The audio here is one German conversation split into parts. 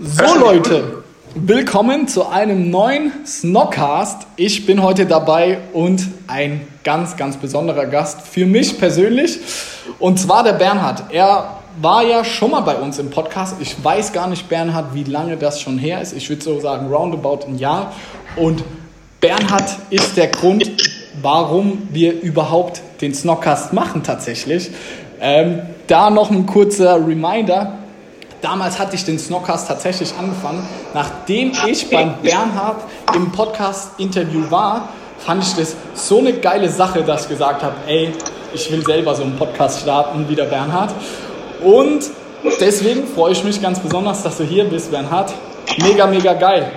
So Leute, willkommen zu einem neuen Snockcast. Ich bin heute dabei und ein ganz, ganz besonderer Gast für mich persönlich. Und zwar der Bernhard. Er war ja schon mal bei uns im Podcast. Ich weiß gar nicht, Bernhard, wie lange das schon her ist. Ich würde so sagen, roundabout ein Jahr. Und Bernhard ist der Grund, warum wir überhaupt den Snockcast machen tatsächlich. Ähm, da noch ein kurzer Reminder. Damals hatte ich den Snockcast tatsächlich angefangen. Nachdem ich beim Bernhard im Podcast-Interview war, fand ich das so eine geile Sache, dass ich gesagt habe, ey, ich will selber so einen Podcast starten wie der Bernhard. Und deswegen freue ich mich ganz besonders, dass du hier bist, Bernhard. Mega, mega geil.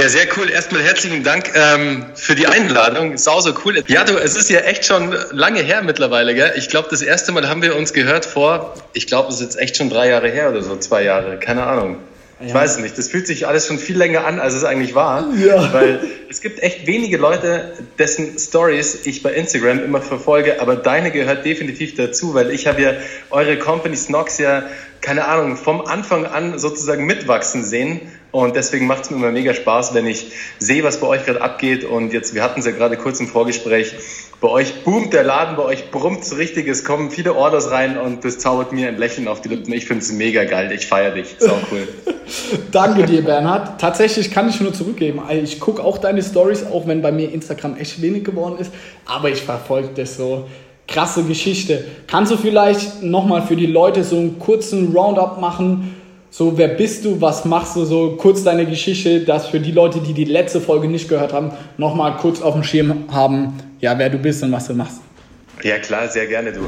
Ja, sehr cool. Erstmal herzlichen Dank ähm, für die Einladung. Sau so cool. Ja, du, es ist ja echt schon lange her mittlerweile, gell? Ich glaube, das erste Mal haben wir uns gehört vor, ich glaube, es ist jetzt echt schon drei Jahre her oder so, zwei Jahre, keine Ahnung. Ich ja. weiß nicht, das fühlt sich alles schon viel länger an, als es eigentlich war. Ja. Weil es gibt echt wenige Leute, dessen Stories ich bei Instagram immer verfolge, aber deine gehört definitiv dazu, weil ich habe ja eure Company Snox ja, keine Ahnung, vom Anfang an sozusagen mitwachsen sehen. Und deswegen macht es mir immer mega Spaß, wenn ich sehe, was bei euch gerade abgeht. Und jetzt, wir hatten es ja gerade kurz im Vorgespräch, bei euch boomt der Laden, bei euch brummt es richtig, es kommen viele Orders rein und das zaubert mir ein Lächeln auf die Lippen. Ich finde es mega geil, ich feiere dich, ist cool. Danke dir, Bernhard. Tatsächlich kann ich nur zurückgeben. Ich gucke auch deine Stories, auch wenn bei mir Instagram echt wenig geworden ist, aber ich verfolge das so. Krasse Geschichte. Kannst du vielleicht nochmal für die Leute so einen kurzen Roundup machen? So, wer bist du, was machst du, so kurz deine Geschichte, dass für die Leute, die die letzte Folge nicht gehört haben, nochmal kurz auf dem Schirm haben, ja, wer du bist und was du machst. Ja, klar, sehr gerne, du.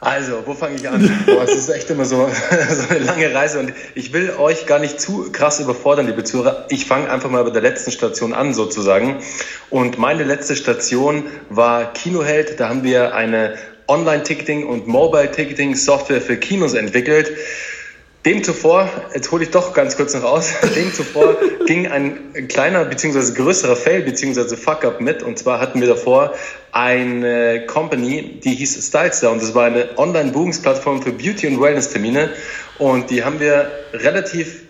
Also, wo fange ich an? Boah, es ist echt immer so, so eine lange Reise und ich will euch gar nicht zu krass überfordern, liebe Zuhörer. Ich fange einfach mal bei der letzten Station an, sozusagen. Und meine letzte Station war Kinoheld. Da haben wir eine Online-Ticketing- und Mobile-Ticketing-Software für Kinos entwickelt. Dem zuvor, jetzt hole ich doch ganz kurz noch aus, dem zuvor ging ein kleiner bzw. größerer Fail bzw. Fuck-up mit. Und zwar hatten wir davor eine Company, die hieß Stylestar und das war eine Online-Buchungsplattform für Beauty- und Wellness-Termine. Und die haben wir relativ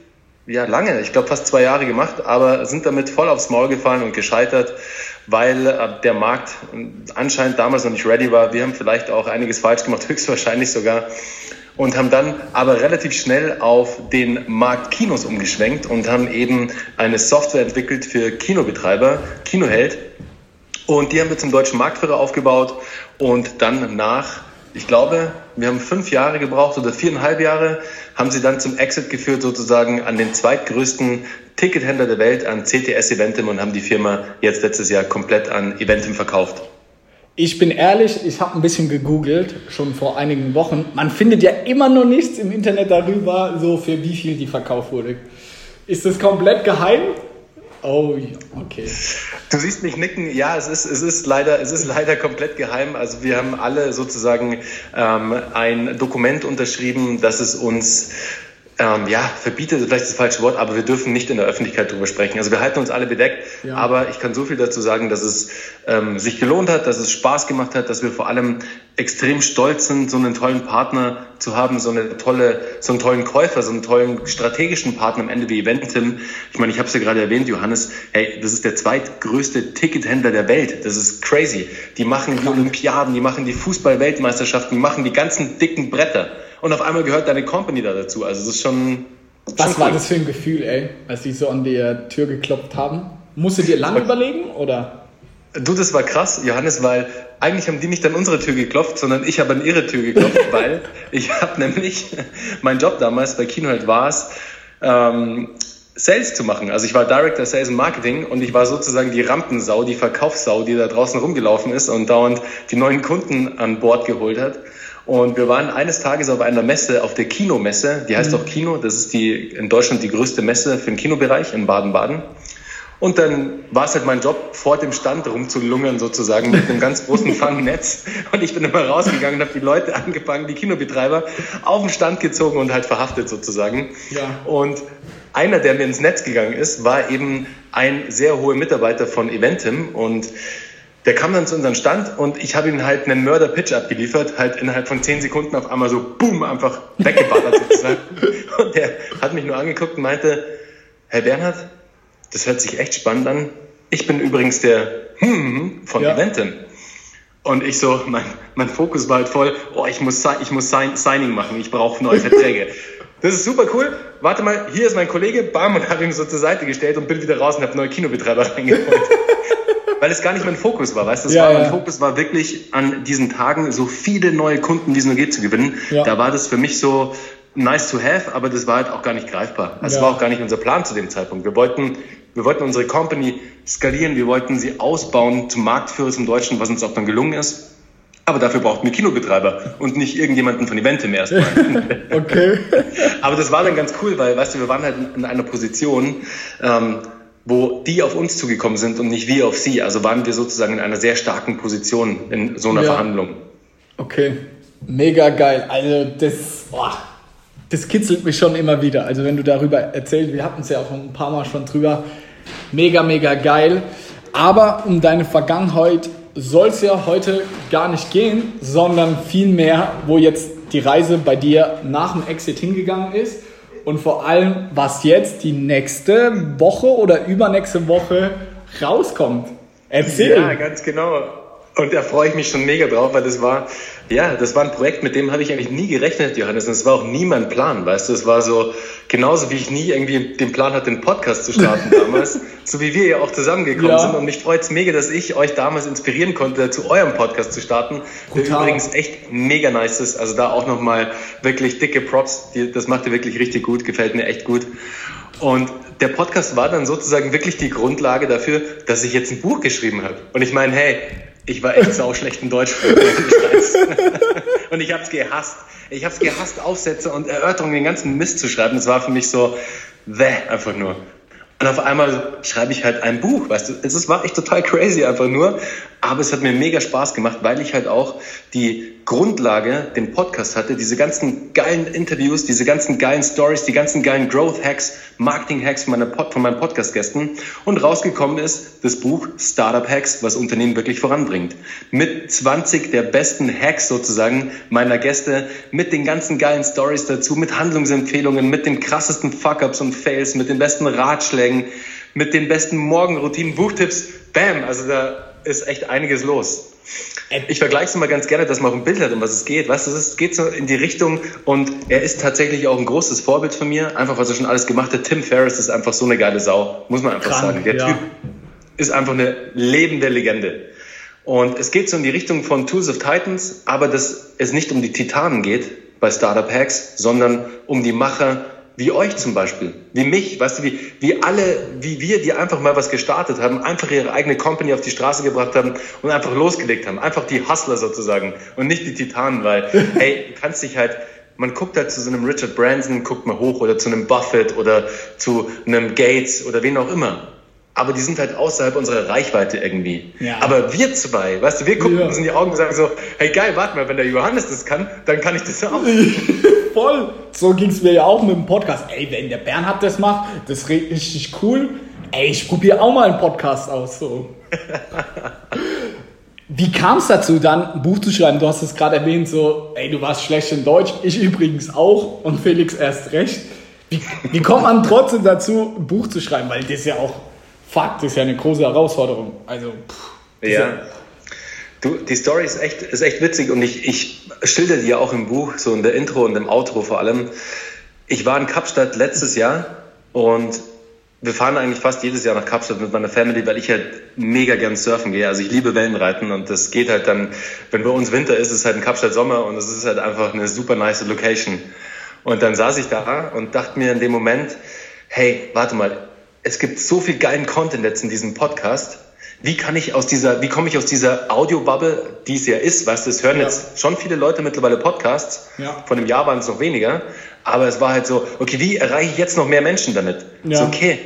ja, lange, ich glaube fast zwei Jahre gemacht, aber sind damit voll aufs Maul gefallen und gescheitert, weil äh, der Markt anscheinend damals noch nicht ready war. Wir haben vielleicht auch einiges falsch gemacht, höchstwahrscheinlich sogar und haben dann aber relativ schnell auf den Markt Kinos umgeschwenkt und haben eben eine Software entwickelt für Kinobetreiber, Kinoheld. Und die haben wir zum deutschen Marktführer aufgebaut und dann nach, ich glaube, wir haben fünf Jahre gebraucht oder viereinhalb Jahre, haben sie dann zum Exit geführt sozusagen an den zweitgrößten Tickethändler der Welt, an CTS Eventim und haben die Firma jetzt letztes Jahr komplett an Eventim verkauft. Ich bin ehrlich, ich habe ein bisschen gegoogelt, schon vor einigen Wochen. Man findet ja immer noch nichts im Internet darüber, so für wie viel die verkauft wurde. Ist das komplett geheim? Oh, okay. Du siehst mich nicken. Ja, es ist, es ist, leider, es ist leider komplett geheim. Also wir haben alle sozusagen ähm, ein Dokument unterschrieben, dass es uns ähm, ja, verbietet ist vielleicht das falsche Wort, aber wir dürfen nicht in der Öffentlichkeit darüber sprechen. Also wir halten uns alle bedeckt, ja. aber ich kann so viel dazu sagen, dass es ähm, sich gelohnt hat, dass es Spaß gemacht hat, dass wir vor allem extrem stolz sind, so einen tollen Partner zu haben, so eine tolle, so einen tollen Käufer, so einen tollen strategischen Partner am Ende wie Eventim. Ich meine, ich habe es ja gerade erwähnt, Johannes, hey, das ist der zweitgrößte Tickethändler der Welt. Das ist crazy. Die machen die Olympiaden, die machen die Fußball-Weltmeisterschaften, die machen die ganzen dicken Bretter und auf einmal gehört deine Company da dazu. Also das ist schon. Was schon war das für ein Gefühl, ey, als die so an der Tür geklopft haben? Musstet ihr lange überlegen oder? Du, das war krass, Johannes, weil eigentlich haben die nicht an unsere Tür geklopft, sondern ich habe an ihre Tür geklopft, weil ich habe nämlich, mein Job damals bei Kinoheld war es, ähm, Sales zu machen. Also ich war Director Sales and Marketing und ich war sozusagen die Rampensau, die Verkaufssau, die da draußen rumgelaufen ist und dauernd die neuen Kunden an Bord geholt hat. Und wir waren eines Tages auf einer Messe, auf der Kinomesse, die heißt mhm. auch Kino, das ist die in Deutschland die größte Messe für den Kinobereich in Baden-Baden. Und dann war es halt mein Job, vor dem Stand rumzulungern sozusagen mit einem ganz großen Fangnetz. Und ich bin immer rausgegangen und habe die Leute angefangen, die Kinobetreiber, auf den Stand gezogen und halt verhaftet sozusagen. Ja. Und einer, der mir ins Netz gegangen ist, war eben ein sehr hoher Mitarbeiter von Eventim und der kam dann zu unserem Stand und ich habe ihm halt einen Mörder-Pitch abgeliefert, halt innerhalb von zehn Sekunden auf einmal so, boom, einfach weggeballert sozusagen. Und der hat mich nur angeguckt und meinte, Herr Bernhard, das hört sich echt spannend an. Ich bin übrigens der hm von ja. Eventim. Und ich so, mein, mein Fokus war halt voll, oh, ich muss, ich muss Sign, Signing machen, ich brauche neue Verträge. Das ist super cool. Warte mal, hier ist mein Kollege, bam, und habe ihn so zur Seite gestellt und bin wieder raus und habe neue Kinobetreiber reingeholt. Weil es gar nicht mein Fokus war, weißt du? Ja, war, ja. Mein Fokus war wirklich an diesen Tagen so viele neue Kunden, wie es nur geht, zu gewinnen. Ja. Da war das für mich so nice to have, aber das war halt auch gar nicht greifbar. Das also war auch gar nicht unser Plan zu dem Zeitpunkt. Wir wollten, wir wollten unsere Company skalieren, wir wollten sie ausbauen zum Marktführer zum Deutschen, was uns auch dann gelungen ist. Aber dafür brauchten wir Kinobetreiber und nicht irgendjemanden von Eventim erstmal. okay. Aber das war dann ganz cool, weil, weißt du, wir waren halt in einer Position, ähm, wo die auf uns zugekommen sind und nicht wir auf sie. Also waren wir sozusagen in einer sehr starken Position in so einer ja. Verhandlung. Okay, mega geil. Also das, boah, das kitzelt mich schon immer wieder. Also wenn du darüber erzählst, wir hatten es ja auch ein paar Mal schon drüber. Mega, mega geil. Aber um deine Vergangenheit soll es ja heute gar nicht gehen, sondern vielmehr, wo jetzt die Reise bei dir nach dem Exit hingegangen ist und vor allem, was jetzt die nächste Woche oder übernächste Woche rauskommt. Erzähl. Ja, ganz genau. Und da freue ich mich schon mega drauf, weil das war, ja, das war ein Projekt, mit dem habe ich eigentlich nie gerechnet, Johannes. Und es war auch nie mein Plan, weißt du. Es war so, genauso wie ich nie irgendwie den Plan hatte, den Podcast zu starten damals, so wie wir ja auch zusammengekommen ja. sind. Und mich freut es mega, dass ich euch damals inspirieren konnte, zu eurem Podcast zu starten, Brutal. der übrigens echt mega nice ist. Also da auch nochmal wirklich dicke Props. Das macht ihr wirklich richtig gut, gefällt mir echt gut. Und der Podcast war dann sozusagen wirklich die Grundlage dafür, dass ich jetzt ein Buch geschrieben habe. Und ich meine, hey, ich war echt sau schlecht in Deutsch. und ich habe es gehasst. Ich habe es gehasst, Aufsätze und Erörterungen, den ganzen Mist zu schreiben. Das war für mich so, wäh, einfach nur. Und auf einmal schreibe ich halt ein Buch, weißt du. Es war echt total crazy einfach nur. Aber es hat mir mega Spaß gemacht, weil ich halt auch die Grundlage, den Podcast hatte, diese ganzen geilen Interviews, diese ganzen geilen Stories, die ganzen geilen Growth Hacks, Marketing Hacks von, von meinen Podcast-Gästen. Und rausgekommen ist das Buch Startup Hacks, was Unternehmen wirklich voranbringt. Mit 20 der besten Hacks sozusagen meiner Gäste, mit den ganzen geilen Stories dazu, mit Handlungsempfehlungen, mit den krassesten Fuck-Ups und Fails, mit den besten Ratschlägen, mit den besten Morgenroutinen, Buchtipps. Bam! Also da ist echt einiges los. Ich vergleiche es immer ganz gerne, dass man auch ein Bild hat, um was es geht. Weißt du, es geht so in die Richtung und er ist tatsächlich auch ein großes Vorbild von mir, einfach was er schon alles gemacht hat. Tim Ferriss ist einfach so eine geile Sau, muss man einfach Krank, sagen. Der ja. Typ ist einfach eine lebende Legende. Und es geht so in die Richtung von Tools of Titans, aber dass es nicht um die Titanen geht bei Startup Hacks, sondern um die Macher wie euch zum Beispiel, wie mich, weißt du, wie, wie alle, wie wir, die einfach mal was gestartet haben, einfach ihre eigene Company auf die Straße gebracht haben und einfach losgelegt haben. Einfach die Hustler sozusagen und nicht die Titanen, weil, hey, du kannst dich halt, man guckt halt zu so einem Richard Branson, guckt mal hoch oder zu einem Buffett oder zu einem Gates oder wen auch immer aber die sind halt außerhalb unserer Reichweite irgendwie. Ja. Aber wir zwei, weißt du, wir gucken ja. uns in die Augen und sagen so, hey geil, warte mal, wenn der Johannes das kann, dann kann ich das auch. Voll. So ging es mir ja auch mit dem Podcast. Ey, wenn der Bernhard das macht, das ist richtig cool. Ey, ich probiere auch mal einen Podcast aus. So. Wie kam es dazu, dann ein Buch zu schreiben? Du hast es gerade erwähnt, so, ey, du warst schlecht in Deutsch, ich übrigens auch und Felix erst recht. Wie, wie kommt man trotzdem dazu, ein Buch zu schreiben? Weil das ja auch Fakt ist ja eine große Herausforderung. Also, pff, ja. Du, die Story ist echt, ist echt witzig und ich, ich schilder die ja auch im Buch, so in der Intro und im Outro vor allem. Ich war in Kapstadt letztes Jahr und wir fahren eigentlich fast jedes Jahr nach Kapstadt mit meiner Family, weil ich halt mega gern surfen gehe. Also ich liebe Wellenreiten und das geht halt dann, wenn bei uns Winter ist, ist es halt in Kapstadt Sommer und es ist halt einfach eine super nice Location. Und dann saß ich da und dachte mir in dem Moment, hey, warte mal, es gibt so viel geilen Content jetzt in diesem Podcast. wie kann ich aus dieser, wie komme ich aus dieser Audio-Bubble, die es ja ist, weißt du, es hören ja. jetzt schon viele Leute mittlerweile Podcasts, ja. von einem Jahr waren es noch weniger, aber es war halt so, okay, wie erreiche ich jetzt noch mehr Menschen damit? Ja. So, okay,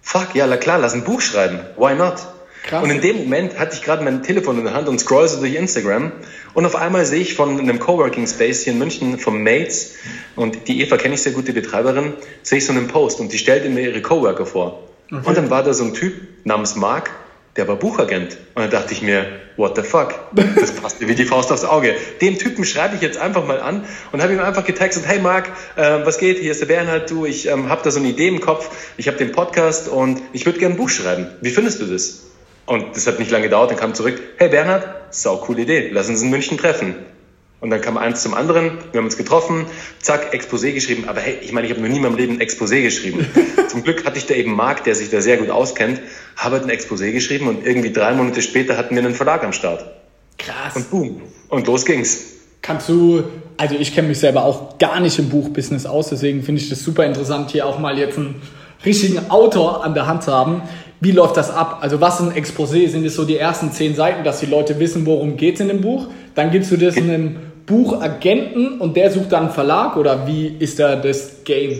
fuck, ja, klar, lass ein Buch schreiben, why not? Krass. Und in dem Moment hatte ich gerade mein Telefon in der Hand und scroll so durch Instagram und auf einmal sehe ich von einem Coworking Space hier in München vom Mates und die Eva kenne ich sehr gut, die Betreiberin, sehe ich so einen Post und die stellte mir ihre Coworker vor. Okay. Und dann war da so ein Typ namens Mark, der war Buchagent. Und dann dachte ich mir, what the fuck? Das passt wie die Faust aufs Auge. Den Typen schreibe ich jetzt einfach mal an und habe ihm einfach getextet, hey Marc, äh, was geht? Hier ist der Bernhard, du, ich ähm, habe da so eine Idee im Kopf, ich habe den Podcast und ich würde gerne ein Buch schreiben. Wie findest du das? Und das hat nicht lange gedauert, dann kam zurück, hey Bernhard, sau coole Idee, lass uns in München treffen. Und dann kam eins zum anderen, wir haben uns getroffen, zack, Exposé geschrieben. Aber hey, ich meine, ich habe noch nie in meinem Leben ein Exposé geschrieben. zum Glück hatte ich da eben Marc, der sich da sehr gut auskennt, habe ein Exposé geschrieben und irgendwie drei Monate später hatten wir einen Verlag am Start. Krass. Und boom. Und los ging's. Kannst du, also ich kenne mich selber auch gar nicht im Buchbusiness aus, deswegen finde ich das super interessant, hier auch mal jetzt einen richtigen Autor an der Hand zu haben. Wie läuft das ab? Also was ist ein Exposé? Sind es so die ersten zehn Seiten, dass die Leute wissen, worum geht es in dem Buch? Dann gibst du das in einem Buchagenten und der sucht dann einen Verlag oder wie ist da das Game?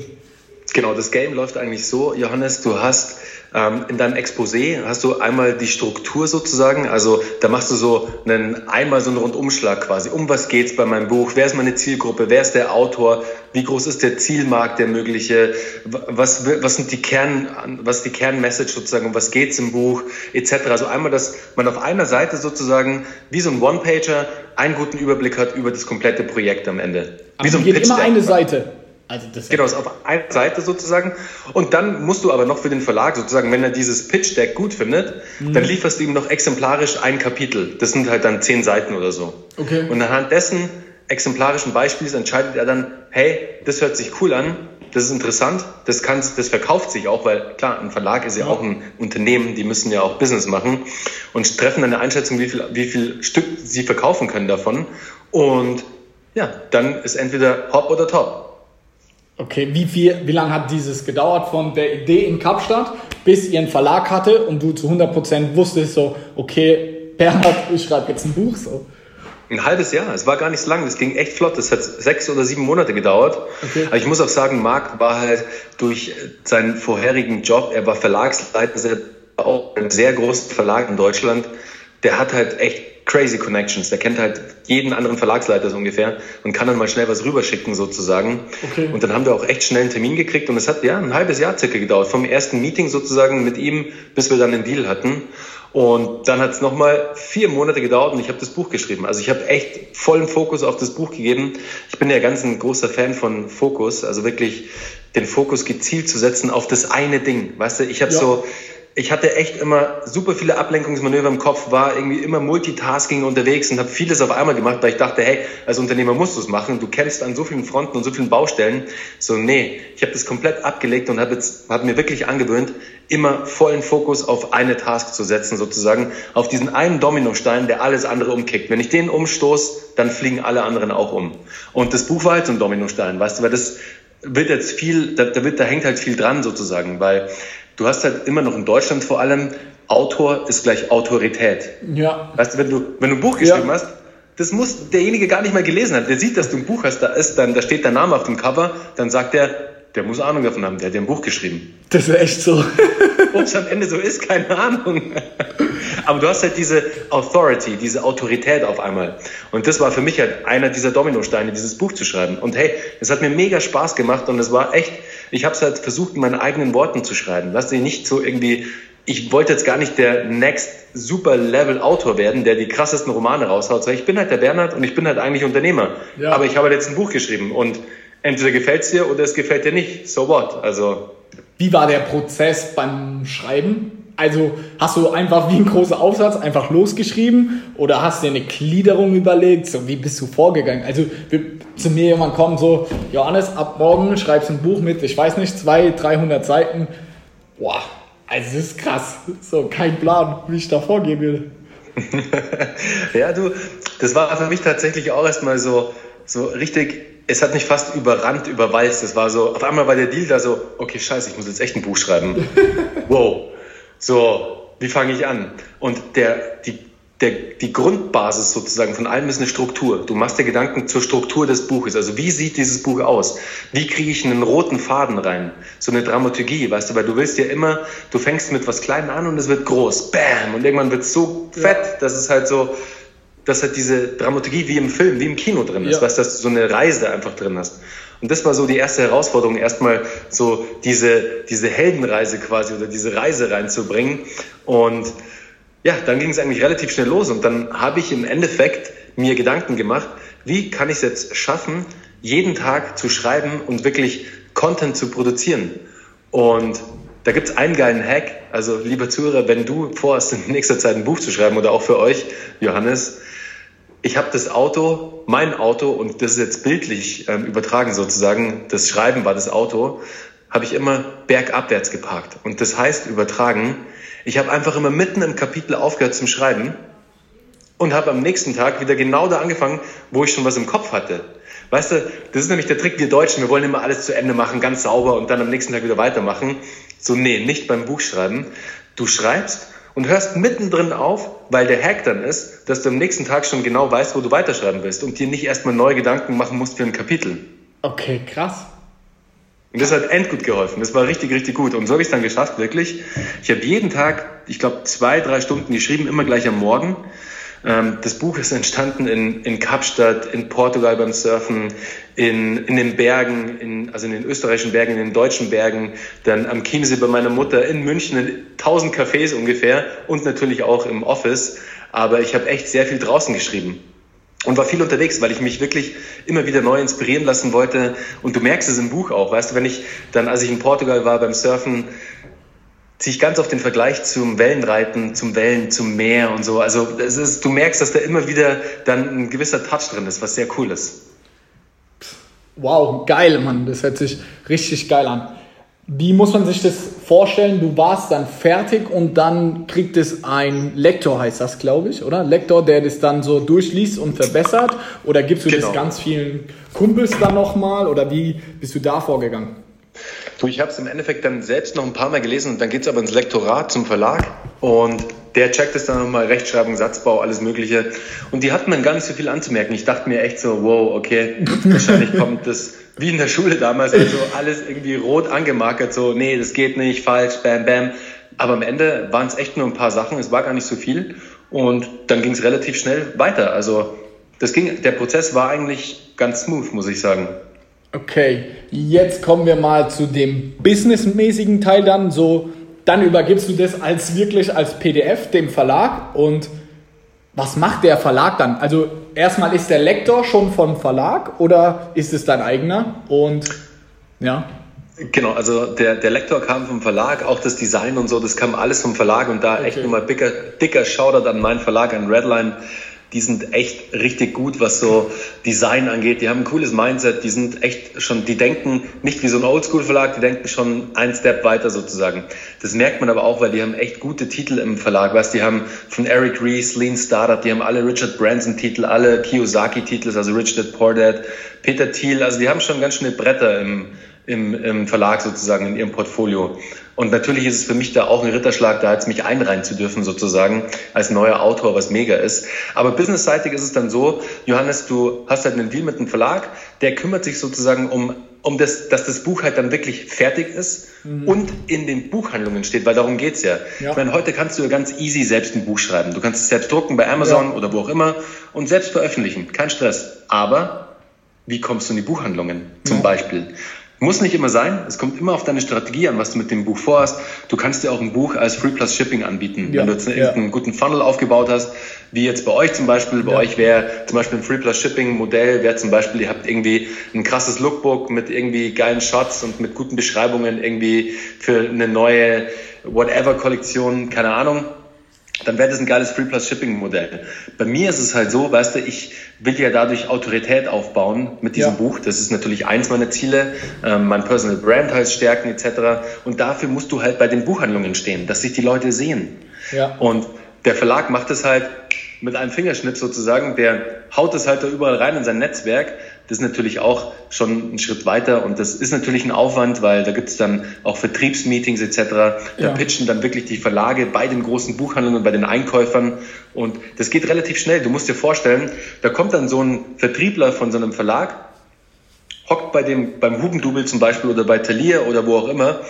Genau, das Game läuft eigentlich so, Johannes, du hast ähm, in deinem Exposé hast du einmal die Struktur sozusagen, also da machst du so einen, einmal so einen Rundumschlag quasi. Um was geht's bei meinem Buch? Wer ist meine Zielgruppe? Wer ist der Autor? Wie groß ist der Zielmarkt, der mögliche? Was, was sind die Kern, was ist die Kernmessage sozusagen? Um was geht's im Buch? Etc. Also einmal, dass man auf einer Seite sozusagen wie so ein One-Pager einen guten Überblick hat über das komplette Projekt am Ende. Aber wie so ein geht immer eine Seite. Also das genau, ist auf einer Seite sozusagen. Und dann musst du aber noch für den Verlag sozusagen, wenn er dieses Pitch Deck gut findet, mhm. dann lieferst du ihm noch exemplarisch ein Kapitel. Das sind halt dann zehn Seiten oder so. Okay. Und anhand dessen exemplarischen Beispiels entscheidet er dann, hey, das hört sich cool an, das ist interessant, das, kann, das verkauft sich auch, weil klar, ein Verlag ist ja, ja, auch ein Unternehmen, die müssen ja auch Business machen und treffen dann eine Einschätzung, wie viel, wie viel Stück sie verkaufen können davon. Und ja, dann ist entweder Hop oder Top. Okay, wie, viel, wie lange hat dieses gedauert von der Idee in Kapstadt, bis ihr einen Verlag hatte und du zu 100% wusstest so, okay, Bernhard, ich schreibe jetzt ein Buch so? Ein halbes Jahr, es war gar nicht so lang, das ging echt flott, das hat sechs oder sieben Monate gedauert. Okay. Aber ich muss auch sagen, Marc war halt durch seinen vorherigen Job, er war Verlagsleiter, auch ein sehr großen Verlag in Deutschland, der hat halt echt crazy Connections. Der kennt halt jeden anderen Verlagsleiter so ungefähr und kann dann mal schnell was rüberschicken sozusagen. Okay. Und dann haben wir auch echt schnell einen Termin gekriegt und es hat ja ein halbes Jahr circa gedauert. Vom ersten Meeting sozusagen mit ihm, bis wir dann einen Deal hatten. Und dann hat es nochmal vier Monate gedauert und ich habe das Buch geschrieben. Also ich habe echt vollen Fokus auf das Buch gegeben. Ich bin ja ganz ein großer Fan von Fokus, also wirklich den Fokus gezielt zu setzen auf das eine Ding. Weißt du, ich habe ja. so ich hatte echt immer super viele Ablenkungsmanöver im Kopf, war irgendwie immer Multitasking unterwegs und habe vieles auf einmal gemacht, weil ich dachte, hey, als Unternehmer musst du es machen. Du kämpfst an so vielen Fronten und so vielen Baustellen. So, nee, ich habe das komplett abgelegt und habe hab mir wirklich angewöhnt, immer vollen Fokus auf eine Task zu setzen, sozusagen, auf diesen einen Dominostein, der alles andere umkickt. Wenn ich den umstoß, dann fliegen alle anderen auch um. Und das Buch war halt so ein Dominostein, weißt du, weil das wird jetzt viel, da, da, wird, da hängt halt viel dran sozusagen, weil du hast halt immer noch in Deutschland vor allem, Autor ist gleich Autorität. Ja. Weißt du, wenn du, wenn du ein Buch geschrieben ja. hast, das muss derjenige gar nicht mal gelesen haben. Der sieht, dass du ein Buch hast, da ist dann, da steht dein Name auf dem Cover, dann sagt er, der muss Ahnung davon haben, der hat dir ein Buch geschrieben. Das ist echt so. Ob es am Ende so ist, keine Ahnung. Aber du hast halt diese Authority, diese Autorität auf einmal. Und das war für mich halt einer dieser Dominosteine, dieses Buch zu schreiben. Und hey, es hat mir mega Spaß gemacht und es war echt, ich habe es halt versucht, in meinen eigenen Worten zu schreiben. Weißt du, nicht so irgendwie, ich wollte jetzt gar nicht der next super Level Autor werden, der die krassesten Romane raushaut, sondern ich bin halt der Bernhard und ich bin halt eigentlich Unternehmer. Ja. Aber ich habe halt jetzt ein Buch geschrieben und entweder gefällt es dir oder es gefällt dir nicht. So what? Also. Wie war der Prozess beim Schreiben? Also hast du einfach wie ein großer Aufsatz einfach losgeschrieben oder hast dir eine Gliederung überlegt? So, wie bist du vorgegangen? Also zu mir jemand kommt so, Johannes, ab morgen schreibst du ein Buch mit, ich weiß nicht, 200, 300 Seiten. Boah, also das ist krass. So, kein Plan, wie ich da vorgehen will. ja, du, das war für mich tatsächlich auch erstmal so, so richtig, es hat mich fast überrannt, überwalzt. Das war so, auf einmal war der Deal da so, okay, scheiße, ich muss jetzt echt ein Buch schreiben. wow. So, wie fange ich an? Und der, die, der, die Grundbasis sozusagen von allem ist eine Struktur. Du machst dir Gedanken zur Struktur des Buches. Also wie sieht dieses Buch aus? Wie kriege ich einen roten Faden rein? So eine Dramaturgie, weißt du, weil du willst ja immer, du fängst mit was Kleinem an und es wird groß. Bam! Und irgendwann wird es so fett, dass es halt so, dass halt diese Dramaturgie wie im Film, wie im Kino drin ist, ja. weißt du, dass du so eine Reise einfach drin hast. Und das war so die erste Herausforderung, erstmal so diese, diese Heldenreise quasi oder diese Reise reinzubringen. Und ja, dann ging es eigentlich relativ schnell los und dann habe ich im Endeffekt mir Gedanken gemacht, wie kann ich es jetzt schaffen, jeden Tag zu schreiben und wirklich Content zu produzieren. Und da gibt es einen geilen Hack. Also, lieber Zuhörer, wenn du vorhast, in nächster Zeit ein Buch zu schreiben oder auch für euch, Johannes, ich habe das Auto, mein Auto, und das ist jetzt bildlich ähm, übertragen sozusagen, das Schreiben war das Auto, habe ich immer bergabwärts geparkt. Und das heißt übertragen, ich habe einfach immer mitten im Kapitel aufgehört zum Schreiben und habe am nächsten Tag wieder genau da angefangen, wo ich schon was im Kopf hatte. Weißt du, das ist nämlich der Trick, wir Deutschen, wir wollen immer alles zu Ende machen, ganz sauber und dann am nächsten Tag wieder weitermachen. So, nee, nicht beim Buchschreiben. Du schreibst und hörst mittendrin auf, weil der Hack dann ist, dass du am nächsten Tag schon genau weißt, wo du weiterschreiben willst und dir nicht erstmal neue Gedanken machen musst für ein Kapitel. Okay, krass. Und das hat endgut geholfen. Das war richtig, richtig gut. Und so habe ich es dann geschafft, wirklich. Ich habe jeden Tag, ich glaube, zwei, drei Stunden geschrieben, immer gleich am Morgen. Ähm, das Buch ist entstanden in, in Kapstadt, in Portugal beim Surfen, in, in den Bergen, in, also in den österreichischen Bergen, in den deutschen Bergen, dann am Chiemsee bei meiner Mutter, in München, in 1000 Cafés ungefähr und natürlich auch im Office. Aber ich habe echt sehr viel draußen geschrieben und war viel unterwegs, weil ich mich wirklich immer wieder neu inspirieren lassen wollte. Und du merkst es im Buch auch, weißt du, wenn ich dann, als ich in Portugal war beim Surfen, ziehe ich ganz auf den Vergleich zum Wellenreiten, zum Wellen, zum Meer und so. Also es ist, du merkst, dass da immer wieder dann ein gewisser Touch drin ist, was sehr cool ist. Wow, geil, Mann. Das hört sich richtig geil an. Wie muss man sich das vorstellen? Du warst dann fertig und dann kriegt es ein Lektor, heißt das, glaube ich, oder? Lektor, der das dann so durchliest und verbessert? Oder gibst du genau. das ganz vielen Kumpels dann nochmal? Oder wie bist du da vorgegangen? Du, ich habe es im Endeffekt dann selbst noch ein paar Mal gelesen und dann geht es aber ins Lektorat zum Verlag und der checkt es dann nochmal, Rechtschreibung, Satzbau, alles Mögliche. Und die hatten dann gar nicht so viel anzumerken. Ich dachte mir echt so, wow, okay, wahrscheinlich kommt das wie in der Schule damals, also alles irgendwie rot angemarkert, so, nee, das geht nicht, falsch, bam, bam. Aber am Ende waren es echt nur ein paar Sachen, es war gar nicht so viel und dann ging es relativ schnell weiter. Also das ging, der Prozess war eigentlich ganz smooth, muss ich sagen. Okay, jetzt kommen wir mal zu dem businessmäßigen Teil dann. So, dann übergibst du das als wirklich als PDF dem Verlag und was macht der Verlag dann? Also erstmal ist der Lektor schon vom Verlag oder ist es dein eigener? Und ja. Genau, also der, der Lektor kam vom Verlag, auch das Design und so, das kam alles vom Verlag und da okay. echt nochmal dicker, dicker Shoutout an meinen Verlag, an Redline die sind echt richtig gut, was so Design angeht. Die haben ein cooles Mindset, die sind echt schon, die denken nicht wie so ein Oldschool-Verlag, die denken schon einen Step weiter sozusagen. Das merkt man aber auch, weil die haben echt gute Titel im Verlag. Weißt, die haben von Eric Rees, Lean Startup, die haben alle Richard Branson-Titel, alle Kiyosaki-Titel, also Rich Dad Poor Dad, Peter Thiel, also die haben schon ganz schöne Bretter im, im, im Verlag sozusagen, in ihrem Portfolio. Und natürlich ist es für mich da auch ein Ritterschlag, da jetzt mich einreihen zu dürfen sozusagen als neuer Autor, was mega ist. Aber businessseitig ist es dann so, Johannes, du hast halt einen Deal mit einem Verlag, der kümmert sich sozusagen um, um das, dass das Buch halt dann wirklich fertig ist mhm. und in den Buchhandlungen steht, weil darum geht's ja. ja. Ich meine, heute kannst du ja ganz easy selbst ein Buch schreiben. Du kannst es selbst drucken bei Amazon ja. oder wo auch immer und selbst veröffentlichen. Kein Stress. Aber wie kommst du in die Buchhandlungen zum ja. Beispiel? Muss nicht immer sein. Es kommt immer auf deine Strategie an, was du mit dem Buch vorhast. Du kannst dir auch ein Buch als Free Plus Shipping anbieten. Ja, Wenn du jetzt ja. einen guten Funnel aufgebaut hast, wie jetzt bei euch zum Beispiel. Bei ja. euch wäre zum Beispiel ein Free Plus Shipping Modell, wäre zum Beispiel, ihr habt irgendwie ein krasses Lookbook mit irgendwie geilen Shots und mit guten Beschreibungen irgendwie für eine neue Whatever Kollektion, keine Ahnung dann wäre das ein geiles Free Plus Shipping Modell. Bei mir ist es halt so, weißt du, ich will ja dadurch Autorität aufbauen mit diesem ja. Buch. Das ist natürlich eins meiner Ziele, ähm, mein Personal Brand halt stärken etc. Und dafür musst du halt bei den Buchhandlungen stehen, dass sich die Leute sehen. Ja. Und der Verlag macht es halt mit einem Fingerschnitt sozusagen, der haut es halt da überall rein in sein Netzwerk. Das ist natürlich auch schon ein Schritt weiter und das ist natürlich ein Aufwand, weil da gibt es dann auch Vertriebsmeetings etc. Da ja. pitchen dann wirklich die Verlage bei den großen Buchhandlungen und bei den Einkäufern und das geht relativ schnell. Du musst dir vorstellen, da kommt dann so ein Vertriebler von so einem Verlag, hockt bei dem, beim Hugendubel zum Beispiel oder bei Talier oder wo auch immer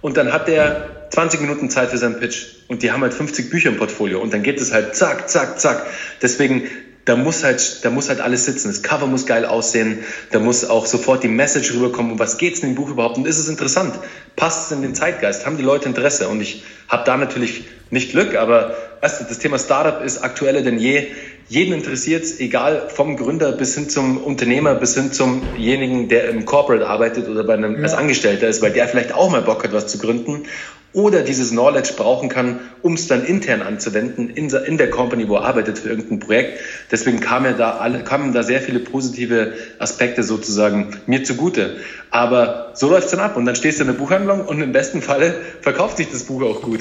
und dann hat der 20 Minuten Zeit für seinen Pitch und die haben halt 50 Bücher im Portfolio und dann geht es halt zack, zack, zack. Deswegen da muss halt, da muss halt alles sitzen. Das Cover muss geil aussehen, da muss auch sofort die Message rüberkommen. Um was geht's in dem Buch überhaupt? Und ist es interessant? Passt es in den Zeitgeist? Haben die Leute Interesse? Und ich habe da natürlich nicht Glück, aber weißt du, das Thema Startup ist aktueller denn je. Jeden interessiert es, egal vom Gründer bis hin zum Unternehmer, bis hin zumjenigen, der im Corporate arbeitet oder bei einem ja. als Angestellter ist, weil der vielleicht auch mal Bock hat, was zu gründen oder dieses Knowledge brauchen kann, um es dann intern anzuwenden in, in, der Company, wo er arbeitet für irgendein Projekt. Deswegen kamen da, alle, kamen da sehr viele positive Aspekte sozusagen mir zugute. Aber so läuft es dann ab und dann stehst du in der Buchhandlung und im besten Falle verkauft sich das Buch auch gut.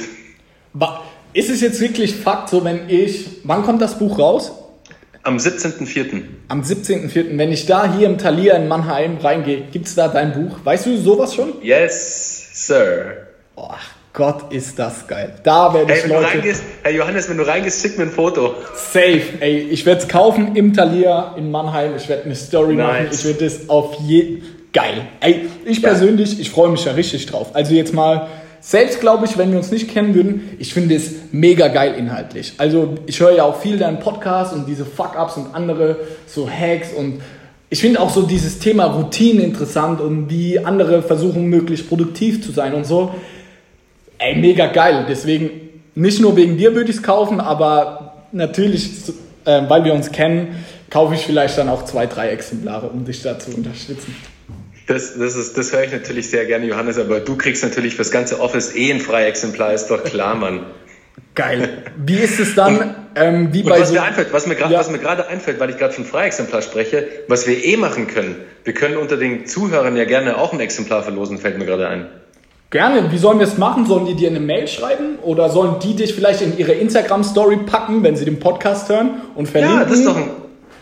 Ist es jetzt wirklich Fakt, so wenn ich, wann kommt das Buch raus? Am 17.04. Am 17.04. Wenn ich da hier im Thalia in Mannheim reingehe, gibt es da dein Buch? Weißt du sowas schon? Yes, Sir. Oh, Gott, ist das geil. Da werde ich hey, Leute... Hey Johannes, wenn du reingehst, schick mir ein Foto. Safe. Ey, ich werde es kaufen im Thalia in Mannheim. Ich werde eine Story nice. machen. Ich werde es auf jeden... Geil. Ey, ich ja. persönlich, ich freue mich ja richtig drauf. Also jetzt mal... Selbst glaube ich, wenn wir uns nicht kennen würden, ich finde es mega geil inhaltlich. Also ich höre ja auch viel deinen Podcast und diese Fuck-Ups und andere so Hacks und ich finde auch so dieses Thema Routine interessant und wie andere versuchen möglichst produktiv zu sein und so. Ey, mega geil. Deswegen, nicht nur wegen dir würde ich es kaufen, aber natürlich, äh, weil wir uns kennen, kaufe ich vielleicht dann auch zwei, drei Exemplare, um dich da zu unterstützen. Das, das, ist, das höre ich natürlich sehr gerne, Johannes, aber du kriegst natürlich fürs ganze Office eh ein Freiexemplar, ist doch klar, Mann. Geil. Wie ist es dann, und, ähm, wie bei was so, mir einfällt, was mir gerade ja. einfällt, weil ich gerade von Freiexemplar spreche, was wir eh machen können, wir können unter den Zuhörern ja gerne auch ein Exemplar verlosen, fällt mir gerade ein. Gerne. Wie sollen wir es machen? Sollen die dir eine Mail schreiben oder sollen die dich vielleicht in ihre Instagram-Story packen, wenn sie den Podcast hören und verlinken? Ja, das ist doch ein,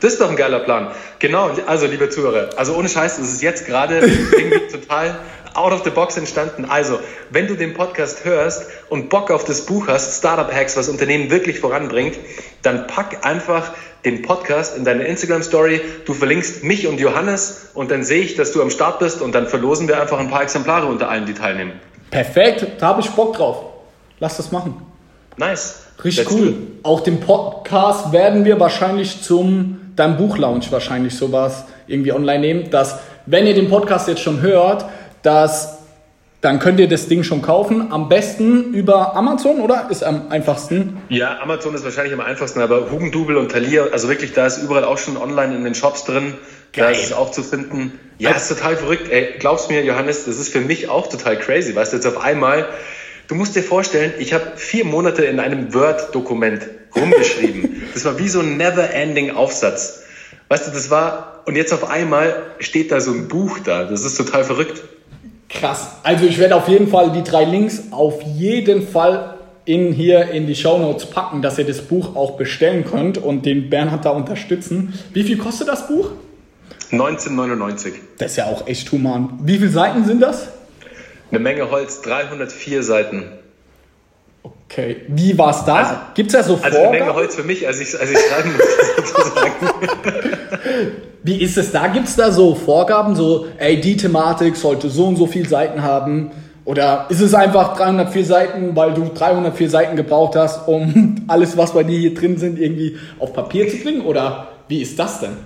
das ist doch ein geiler Plan. Genau, also liebe Zuhörer, also ohne Scheiß, es ist jetzt gerade irgendwie total out of the box entstanden. Also, wenn du den Podcast hörst und Bock auf das Buch hast, Startup Hacks, was Unternehmen wirklich voranbringt, dann pack einfach den Podcast in deine Instagram Story. Du verlinkst mich und Johannes und dann sehe ich, dass du am Start bist und dann verlosen wir einfach ein paar Exemplare unter allen, die teilnehmen. Perfekt, da habe ich Bock drauf. Lass das machen. Nice. Richtig Let's cool. Auch den Podcast werden wir wahrscheinlich zum deinem Buchlaunch wahrscheinlich sowas irgendwie online nehmen, dass wenn ihr den Podcast jetzt schon hört, dass dann könnt ihr das Ding schon kaufen. Am besten über Amazon, oder? Ist am einfachsten. Ja, Amazon ist wahrscheinlich am einfachsten, aber Hugendubel und Thalia, also wirklich, da ist überall auch schon online in den Shops drin. Geil. Da ist es auch zu finden. Ja, also, ist total verrückt. Ey, glaubst mir, Johannes, das ist für mich auch total crazy. Weißt du, jetzt auf einmal, du musst dir vorstellen, ich habe vier Monate in einem Word-Dokument rumgeschrieben. das war wie so ein never-ending Aufsatz. Weißt du, das war, und jetzt auf einmal steht da so ein Buch da. Das ist total verrückt. Krass. Also ich werde auf jeden Fall die drei Links auf jeden Fall in hier in die Show Notes packen, dass ihr das Buch auch bestellen könnt und den Bernhard da unterstützen. Wie viel kostet das Buch? 1999. Das ist ja auch echt human. Wie viele Seiten sind das? Eine Menge Holz, 304 Seiten. Okay, wie war es da? Also, Gibt es da so Vorgaben? Also eine Menge Holz für mich, als ich, als ich schreiben muss, sozusagen. Wie ist es da? Gibt es da so Vorgaben, so, ey, die Thematik sollte so und so viele Seiten haben? Oder ist es einfach 304 Seiten, weil du 304 Seiten gebraucht hast, um alles, was bei dir hier drin sind, irgendwie auf Papier zu bringen? Oder wie ist das denn?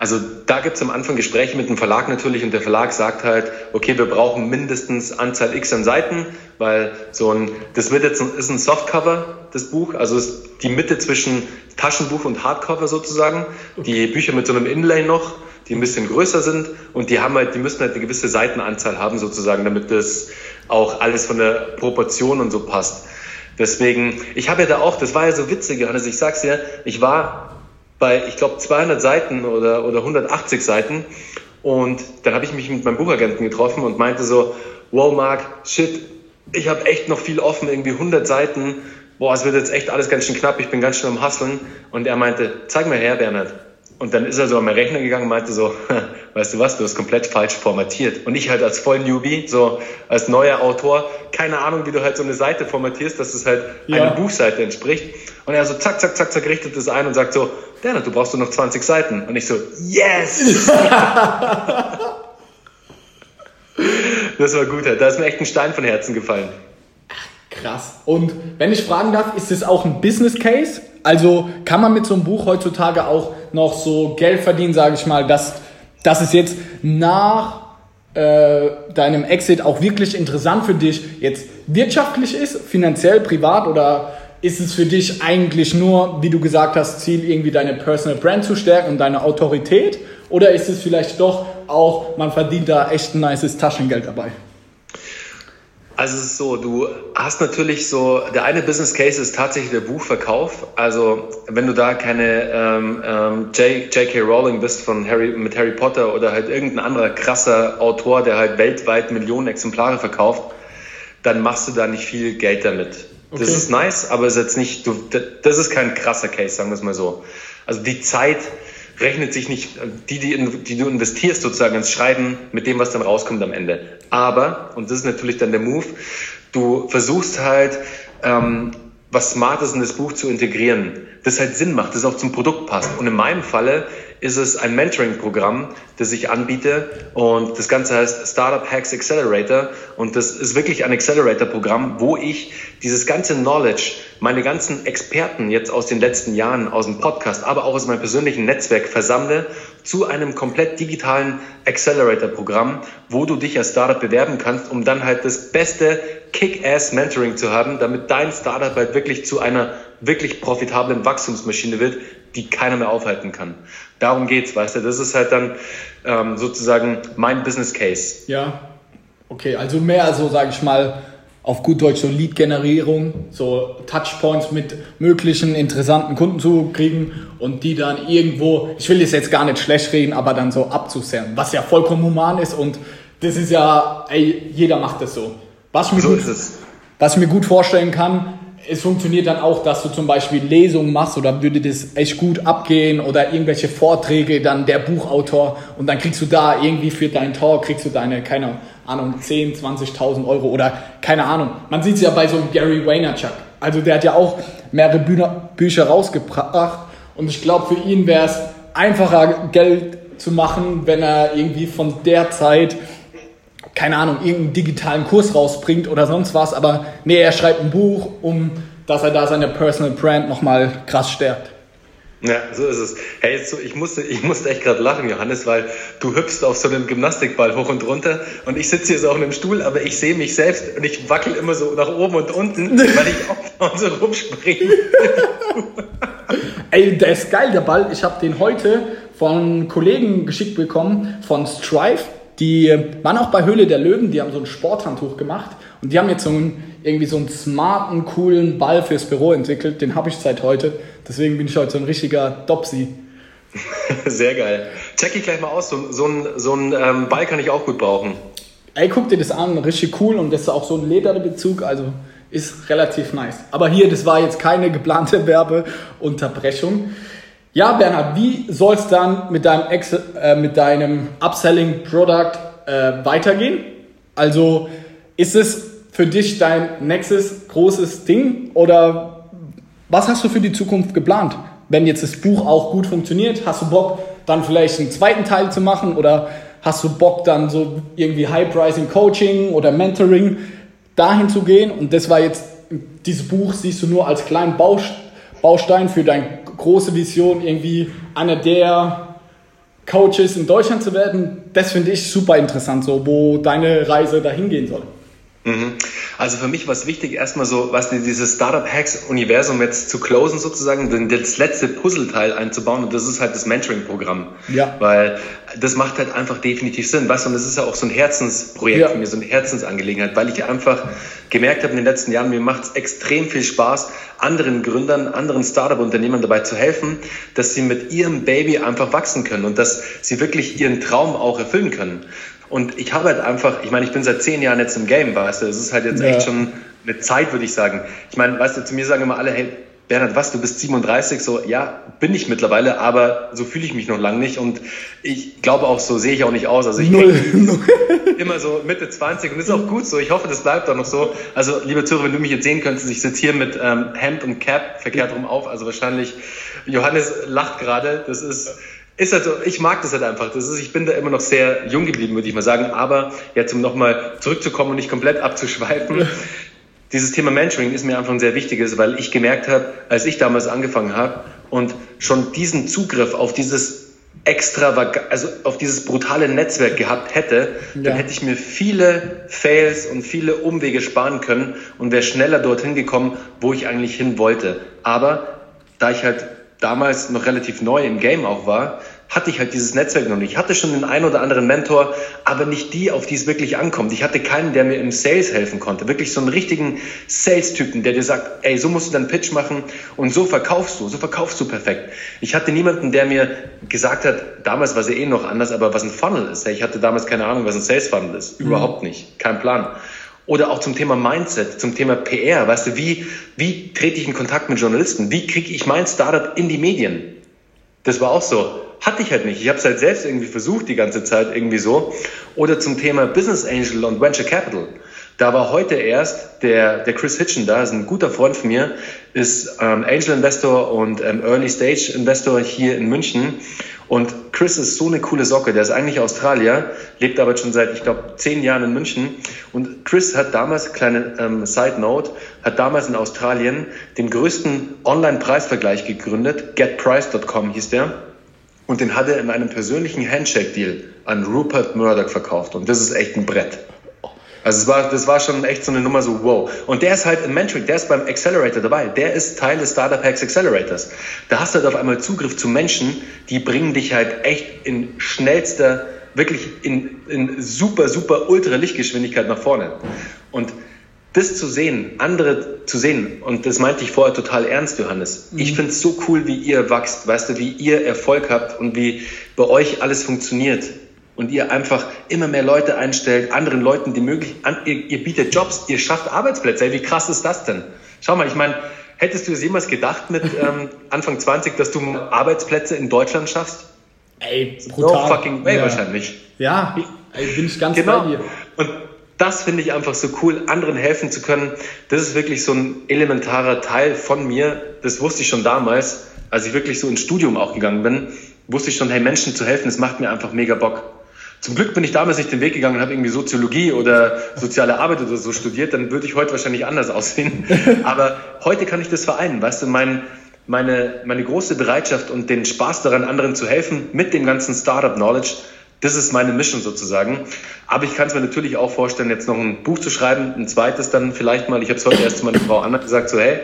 Also da gibt es am Anfang Gespräche mit dem Verlag natürlich und der Verlag sagt halt, okay, wir brauchen mindestens Anzahl X an Seiten, weil so ein, das wird jetzt ein, ist ein Softcover, das Buch, also ist die Mitte zwischen Taschenbuch und Hardcover sozusagen. Die Bücher mit so einem Inlay noch, die ein bisschen größer sind und die haben halt, die müssen halt eine gewisse Seitenanzahl haben sozusagen, damit das auch alles von der Proportion und so passt. Deswegen, ich habe ja da auch, das war ja so witzig, Johannes, ich sag's dir, ich war bei, ich glaube, 200 Seiten oder, oder 180 Seiten. Und dann habe ich mich mit meinem Buchagenten getroffen und meinte so, wow, Marc, shit, ich habe echt noch viel offen, irgendwie 100 Seiten. Boah, es wird jetzt echt alles ganz schön knapp, ich bin ganz schön am Hasseln. Und er meinte, zeig mal her, Bernhard. Und dann ist er so an meinen Rechner gegangen und meinte so, weißt du was, du hast komplett falsch formatiert. Und ich halt als voll Newbie, so als neuer Autor, keine Ahnung, wie du halt so eine Seite formatierst, dass es halt ja. einer Buchseite entspricht. Und er so zack, zack, zack, zack, richtet es ein und sagt so, Dana, du brauchst nur noch 20 Seiten. Und ich so, yes! das war gut, da ist mir echt ein Stein von Herzen gefallen. Krass. Und wenn ich fragen darf, ist das auch ein Business Case? Also kann man mit so einem Buch heutzutage auch noch so Geld verdienen, sage ich mal, dass, dass es jetzt nach äh, deinem Exit auch wirklich interessant für dich jetzt wirtschaftlich ist, finanziell, privat oder ist es für dich eigentlich nur, wie du gesagt hast, Ziel, irgendwie deine Personal Brand zu stärken und deine Autorität? Oder ist es vielleicht doch auch, man verdient da echt ein nices Taschengeld dabei? Also es ist so, du hast natürlich so, der eine Business Case ist tatsächlich der Buchverkauf. Also wenn du da keine ähm, ähm, J.K. Rowling bist von Harry, mit Harry Potter oder halt irgendein anderer krasser Autor, der halt weltweit Millionen Exemplare verkauft, dann machst du da nicht viel Geld damit. Okay. Das ist nice, aber ist jetzt nicht, du, das ist kein krasser Case, sagen wir es mal so. Also die Zeit, rechnet sich nicht, die, die, die du investierst sozusagen ins Schreiben mit dem, was dann rauskommt am Ende. Aber, und das ist natürlich dann der Move, du versuchst halt, ähm, was Smartes in das Buch zu integrieren, das halt Sinn macht, das auch zum Produkt passt. Und in meinem Falle ist es ein Mentoring-Programm, das ich anbiete und das Ganze heißt Startup Hacks Accelerator und das ist wirklich ein Accelerator-Programm, wo ich dieses ganze Knowledge, meine ganzen Experten jetzt aus den letzten Jahren, aus dem Podcast, aber auch aus meinem persönlichen Netzwerk versammle zu einem komplett digitalen Accelerator-Programm, wo du dich als Startup bewerben kannst, um dann halt das beste Kick-Ass-Mentoring zu haben, damit dein Startup halt wirklich zu einer wirklich profitablen Wachstumsmaschine wird, die keiner mehr aufhalten kann. Darum geht's, weißt du. Das ist halt dann ähm, sozusagen mein Business Case. Ja, okay, also mehr so, sage ich mal, auf gut Deutsch so Lead-Generierung, so Touchpoints mit möglichen interessanten Kunden zu kriegen und die dann irgendwo, ich will das jetzt gar nicht schlecht reden, aber dann so abzusenden, was ja vollkommen human ist und das ist ja, ey, jeder macht das so. Was ich mir, so gut, was ich mir gut vorstellen kann, es funktioniert dann auch, dass du zum Beispiel Lesungen machst oder würde das echt gut abgehen oder irgendwelche Vorträge, dann der Buchautor und dann kriegst du da irgendwie für deinen Talk, kriegst du deine, keine Ahnung, 10, 20.000 Euro oder keine Ahnung. Man sieht es ja bei so einem Gary Vaynerchuk. Also der hat ja auch mehrere Bühner, Bücher rausgebracht und ich glaube für ihn wäre es einfacher Geld zu machen, wenn er irgendwie von der Zeit keine Ahnung, irgendeinen digitalen Kurs rausbringt oder sonst was, aber nee, er schreibt ein Buch, um dass er da seine Personal Brand nochmal krass stärkt. Ja, so ist es. Hey, jetzt so, ich, musste, ich musste echt gerade lachen, Johannes, weil du hüpfst auf so einem Gymnastikball hoch und runter und ich sitze hier so auf einem Stuhl, aber ich sehe mich selbst und ich wackel immer so nach oben und unten, weil ich auch so rumspringe. Ey, der ist geil, der Ball. Ich habe den heute von Kollegen geschickt bekommen, von Strive. Die waren auch bei Höhle der Löwen, die haben so ein Sporthandtuch gemacht und die haben jetzt so einen, irgendwie so einen smarten, coolen Ball fürs Büro entwickelt. Den habe ich seit heute. Deswegen bin ich heute so ein richtiger Dopsy. Sehr geil. Check ich gleich mal aus. So, so ein, so ein ähm, Ball kann ich auch gut brauchen. Ey, guck dir das an. Richtig cool und das ist auch so ein Lederbezug. Also ist relativ nice. Aber hier, das war jetzt keine geplante Werbeunterbrechung. Ja, Bernhard, wie soll es dann mit deinem, Ex äh, mit deinem Upselling Product äh, weitergehen? Also ist es für dich dein nächstes großes Ding oder was hast du für die Zukunft geplant? Wenn jetzt das Buch auch gut funktioniert, hast du Bock, dann vielleicht einen zweiten Teil zu machen oder hast du Bock, dann so irgendwie High-Pricing Coaching oder Mentoring dahin zu gehen? Und das war jetzt, dieses Buch siehst du nur als kleinen Baustein für dein große Vision, irgendwie einer der Coaches in Deutschland zu werden, das finde ich super interessant, so wo deine Reise dahin gehen soll. Mhm. Also für mich war es wichtig, erstmal so, was dieses Startup-Hacks-Universum jetzt zu closen sozusagen, das letzte Puzzleteil einzubauen und das ist halt das Mentoring-Programm. Ja. Weil das macht halt einfach definitiv Sinn, weißt du, und das ist ja auch so ein Herzensprojekt ja. für mich, so eine Herzensangelegenheit, weil ich einfach gemerkt habe in den letzten Jahren, mir macht es extrem viel Spaß, anderen Gründern, anderen Startup-Unternehmern dabei zu helfen, dass sie mit ihrem Baby einfach wachsen können und dass sie wirklich ihren Traum auch erfüllen können. Und ich habe halt einfach, ich meine, ich bin seit zehn Jahren jetzt im Game, weißt du, es ist halt jetzt ja. echt schon eine Zeit, würde ich sagen. Ich meine, weißt du, zu mir sagen immer alle, hey, Bernhard, was, du bist 37? So, ja, bin ich mittlerweile, aber so fühle ich mich noch lange nicht und ich glaube auch, so sehe ich auch nicht aus. Also ich immer so Mitte 20 und ist auch gut so. Ich hoffe, das bleibt auch noch so. Also, liebe Zuhörer, wenn du mich jetzt sehen könntest, ich sitze hier mit ähm, Hemd und Cap verkehrt rum auf. Also wahrscheinlich, Johannes lacht gerade. Das ist ist halt so, ich mag das halt einfach. Das ist, ich bin da immer noch sehr jung geblieben, würde ich mal sagen. Aber jetzt, um nochmal zurückzukommen und nicht komplett abzuschweifen, dieses Thema Mentoring ist mir einfach ein sehr wichtiges, weil ich gemerkt habe, als ich damals angefangen habe und schon diesen Zugriff auf dieses extra, also auf dieses brutale Netzwerk gehabt hätte, ja. dann hätte ich mir viele Fails und viele Umwege sparen können und wäre schneller dorthin gekommen, wo ich eigentlich hin wollte. Aber da ich halt damals noch relativ neu im Game auch war, hatte ich halt dieses Netzwerk noch nicht. Ich hatte schon den einen oder anderen Mentor, aber nicht die, auf die es wirklich ankommt. Ich hatte keinen, der mir im Sales helfen konnte. Wirklich so einen richtigen Sales-Typen, der dir sagt, ey, so musst du deinen Pitch machen und so verkaufst du, so verkaufst du perfekt. Ich hatte niemanden, der mir gesagt hat, damals war es ja eh noch anders, aber was ein Funnel ist. Ich hatte damals keine Ahnung, was ein Sales-Funnel ist. Mhm. Überhaupt nicht. Kein Plan. Oder auch zum Thema Mindset, zum Thema PR. Weißt du, wie, wie trete ich in Kontakt mit Journalisten? Wie kriege ich mein Startup in die Medien? Das war auch so. Hatte ich halt nicht. Ich habe es halt selbst irgendwie versucht, die ganze Zeit irgendwie so. Oder zum Thema Business Angel und Venture Capital. Da war heute erst der, der Chris Hitchen da, ist ein guter Freund von mir, ist ähm, Angel Investor und ähm, Early Stage Investor hier in München. Und Chris ist so eine coole Socke. Der ist eigentlich Australier, lebt aber schon seit, ich glaube, zehn Jahren in München. Und Chris hat damals, kleine ähm, Side Note, hat damals in Australien den größten Online-Preisvergleich gegründet. GetPrice.com hieß der und den hat er in einem persönlichen Handshake-Deal an Rupert Murdoch verkauft. Und das ist echt ein Brett. Also es war, das war schon echt so eine Nummer so, wow. Und der ist halt im Mentoring, der ist beim Accelerator dabei. Der ist Teil des Startup Hacks Accelerators. Da hast du halt auf einmal Zugriff zu Menschen, die bringen dich halt echt in schnellster, wirklich in, in super, super ultra Lichtgeschwindigkeit nach vorne. Und das zu sehen, andere zu sehen, und das meinte ich vorher total ernst, Johannes. Mhm. Ich finde es so cool, wie ihr wachst, weißt du, wie ihr Erfolg habt und wie bei euch alles funktioniert. Und ihr einfach immer mehr Leute einstellt, anderen Leuten die Möglichkeit, ihr, ihr, bietet Jobs, ihr schafft Arbeitsplätze. Ey, wie krass ist das denn? Schau mal, ich meine, hättest du es jemals gedacht mit ähm, Anfang 20, dass du Arbeitsplätze in Deutschland schaffst? Ey, brutal. No fucking way ja. wahrscheinlich. Ja, ey, bin ich ganz genau. bei dir. Und das finde ich einfach so cool, anderen helfen zu können. Das ist wirklich so ein elementarer Teil von mir. Das wusste ich schon damals, als ich wirklich so ins Studium auch gegangen bin, wusste ich schon, hey, Menschen zu helfen, das macht mir einfach mega Bock. Zum Glück bin ich damals nicht den Weg gegangen und habe irgendwie Soziologie oder soziale Arbeit oder so studiert, dann würde ich heute wahrscheinlich anders aussehen. Aber heute kann ich das vereinen, weißt du, mein, meine, meine große Bereitschaft und den Spaß daran, anderen zu helfen mit dem ganzen Startup-Knowledge, das ist meine Mission sozusagen. Aber ich kann es mir natürlich auch vorstellen, jetzt noch ein Buch zu schreiben, ein zweites dann vielleicht mal. Ich habe es heute erst zu meiner Frau Anna gesagt, so hey,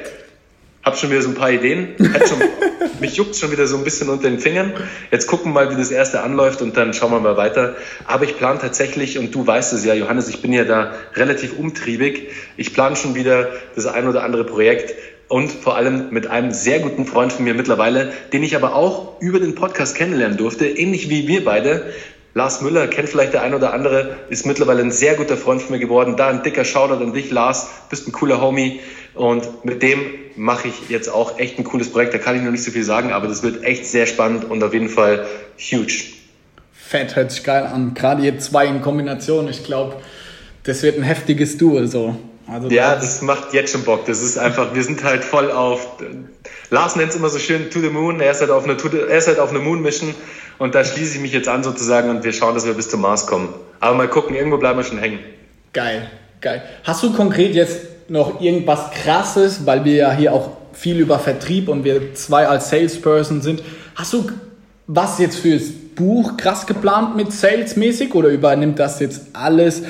hab schon wieder so ein paar Ideen. Schon, mich juckt schon wieder so ein bisschen unter den Fingern. Jetzt gucken wir mal, wie das erste anläuft und dann schauen wir mal weiter. Aber ich plane tatsächlich, und du weißt es ja, Johannes, ich bin ja da relativ umtriebig. Ich plane schon wieder das ein oder andere Projekt und vor allem mit einem sehr guten Freund von mir mittlerweile, den ich aber auch über den Podcast kennenlernen durfte, ähnlich wie wir beide. Lars Müller kennt vielleicht der ein oder andere, ist mittlerweile ein sehr guter Freund von mir geworden. Da ein dicker Shoutout an dich, Lars, bist ein cooler Homie. Und mit dem mache ich jetzt auch echt ein cooles Projekt. Da kann ich noch nicht so viel sagen, aber das wird echt sehr spannend und auf jeden Fall huge. Fett, hört sich geil an. Gerade ihr zwei in Kombination, ich glaube, das wird ein heftiges Duo so. Also ja, das macht jetzt schon Bock. Das ist einfach, wir sind halt voll auf. Lars nennt es immer so schön To the Moon. Er ist halt auf eine, er ist halt auf eine Moon Mission und da schließe ich mich jetzt an sozusagen und wir schauen, dass wir bis zum Mars kommen. Aber mal gucken, irgendwo bleiben wir schon hängen. Geil, geil. Hast du konkret jetzt noch irgendwas Krasses, weil wir ja hier auch viel über Vertrieb und wir zwei als Salesperson sind. Hast du was jetzt fürs Buch krass geplant mit Salesmäßig oder übernimmt das jetzt alles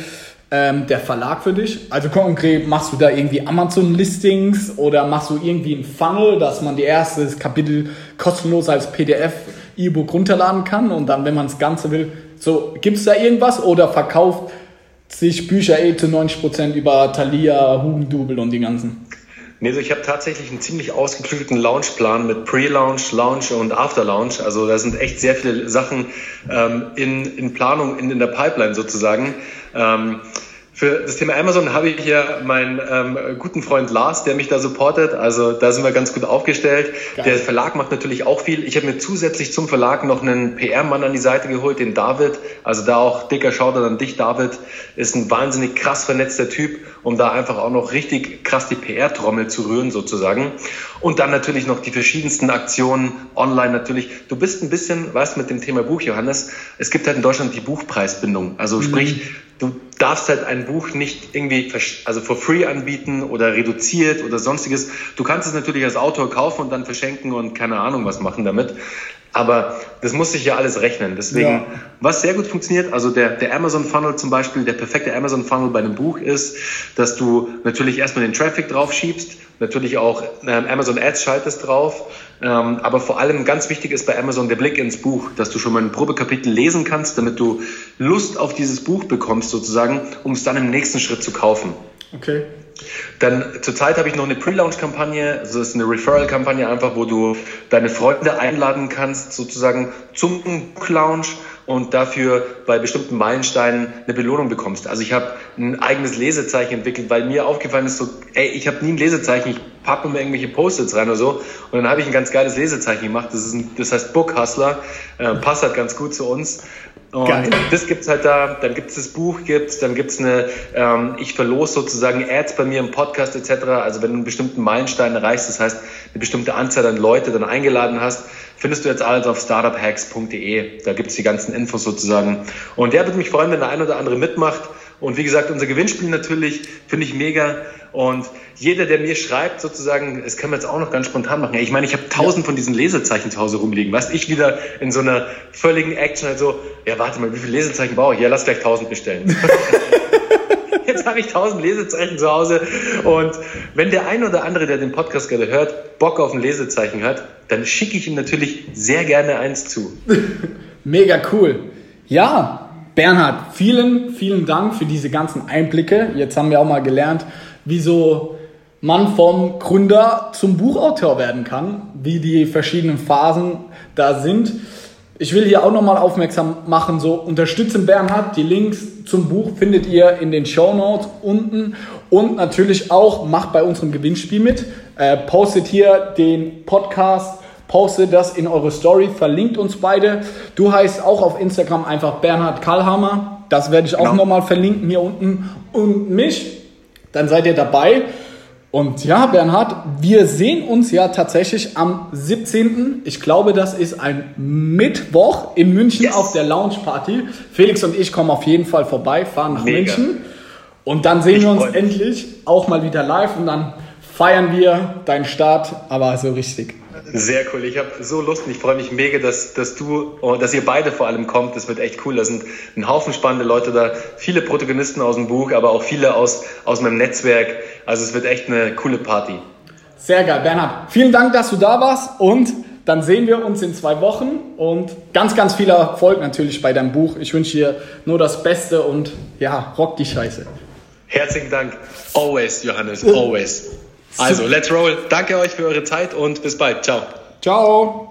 ähm, der Verlag für dich? Also konkret machst du da irgendwie Amazon-Listings oder machst du irgendwie ein Funnel, dass man die erste Kapitel kostenlos als PDF E-Book runterladen kann und dann, wenn man das Ganze will, so, gibt es da irgendwas oder verkauft sich Bücher eh zu 90% über Thalia, Hugendubel und die ganzen? Nee, also ich habe tatsächlich einen ziemlich ausgeklügelten Launchplan mit Pre-Launch, Launch und After-Launch. Also da sind echt sehr viele Sachen ähm, in, in Planung, in, in der Pipeline sozusagen. Ähm, Für das Thema Amazon habe ich hier meinen ähm, guten Freund Lars, der mich da supportet. Also da sind wir ganz gut aufgestellt. Geil. Der Verlag macht natürlich auch viel. Ich habe mir zusätzlich zum Verlag noch einen PR-Mann an die Seite geholt, den David. Also da auch dicker Shoutout an dich, David. Ist ein wahnsinnig krass vernetzter Typ, um da einfach auch noch richtig krass die PR-Trommel zu rühren sozusagen. Und dann natürlich noch die verschiedensten Aktionen online natürlich. Du bist ein bisschen, weißt mit dem Thema Buch, Johannes, es gibt halt in Deutschland die Buchpreisbindung. Also mhm. sprich, du darfst halt ein Buch nicht irgendwie also for free anbieten oder reduziert oder sonstiges. Du kannst es natürlich als Autor kaufen und dann verschenken und keine Ahnung was machen damit. Aber das muss sich ja alles rechnen. Deswegen, ja. was sehr gut funktioniert, also der, der Amazon Funnel zum Beispiel, der perfekte Amazon Funnel bei einem Buch ist, dass du natürlich erstmal den Traffic drauf schiebst, natürlich auch ähm, Amazon Ads schaltest drauf, ähm, aber vor allem ganz wichtig ist bei Amazon der Blick ins Buch, dass du schon mal ein Probekapitel lesen kannst, damit du Lust auf dieses Buch bekommst sozusagen, um es dann im nächsten Schritt zu kaufen. Okay. Dann zurzeit habe ich noch eine Pre-Launch-Kampagne, also das ist eine Referral-Kampagne einfach, wo du deine Freunde einladen kannst, sozusagen zum Buch-Launch und dafür bei bestimmten Meilensteinen eine Belohnung bekommst. Also ich habe ein eigenes Lesezeichen entwickelt, weil mir aufgefallen ist so, ey, ich habe nie ein Lesezeichen, ich packe mir irgendwelche Post-its rein oder so und dann habe ich ein ganz geiles Lesezeichen gemacht, das, ist ein, das heißt Book Hustler, äh, passt halt ganz gut zu uns und Geil. das gibt's halt da, dann gibt's das Buch, gibt's, dann gibt's eine, ähm, ich verlose sozusagen Ads bei mir im Podcast etc. Also wenn du einen bestimmten Meilenstein erreichst, das heißt eine bestimmte Anzahl an Leute dann eingeladen hast, findest du jetzt alles auf startuphacks.de. Da gibt's die ganzen Infos sozusagen. Und der würde mich freuen, wenn der ein oder andere mitmacht. Und wie gesagt, unser Gewinnspiel natürlich finde ich mega. Und jeder, der mir schreibt, sozusagen, das können wir jetzt auch noch ganz spontan machen. Ich meine, ich habe tausend von diesen Lesezeichen zu Hause rumliegen. Weißt ich wieder in so einer völligen Action halt so, ja, warte mal, wie viele Lesezeichen brauche ich? Ja, lass gleich tausend bestellen. jetzt habe ich tausend Lesezeichen zu Hause. Und wenn der ein oder andere, der den Podcast gerade hört, Bock auf ein Lesezeichen hat, dann schicke ich ihm natürlich sehr gerne eins zu. Mega cool. Ja, Bernhard, vielen, vielen Dank für diese ganzen Einblicke. Jetzt haben wir auch mal gelernt, wieso man vom Gründer zum Buchautor werden kann, wie die verschiedenen Phasen da sind. Ich will hier auch nochmal aufmerksam machen, so unterstützen Bernhard. Die Links zum Buch findet ihr in den Show Notes unten und natürlich auch macht bei unserem Gewinnspiel mit. Äh, postet hier den Podcast postet das in eure Story, verlinkt uns beide. Du heißt auch auf Instagram einfach Bernhard Kallhammer. Das werde ich auch genau. nochmal verlinken hier unten. Und mich, dann seid ihr dabei. Und ja, Bernhard, wir sehen uns ja tatsächlich am 17. Ich glaube, das ist ein Mittwoch in München yes. auf der Lounge Party. Felix und ich kommen auf jeden Fall vorbei, fahren nach Mega. München. Und dann sehen ich wir uns endlich auch mal wieder live und dann feiern wir deinen Start, aber so richtig. Sehr cool. Ich habe so Lust und ich freue mich mega, dass, dass du, oh, dass ihr beide vor allem kommt. Das wird echt cool. Da sind ein Haufen spannende Leute da, viele Protagonisten aus dem Buch, aber auch viele aus, aus meinem Netzwerk. Also es wird echt eine coole Party. Sehr geil, Bernhard. Vielen Dank, dass du da warst und dann sehen wir uns in zwei Wochen und ganz, ganz viel Erfolg natürlich bei deinem Buch. Ich wünsche dir nur das Beste und ja, rock die Scheiße. Herzlichen Dank. Always, Johannes, always. Also, let's roll. Danke euch für eure Zeit und bis bald. Ciao. Ciao.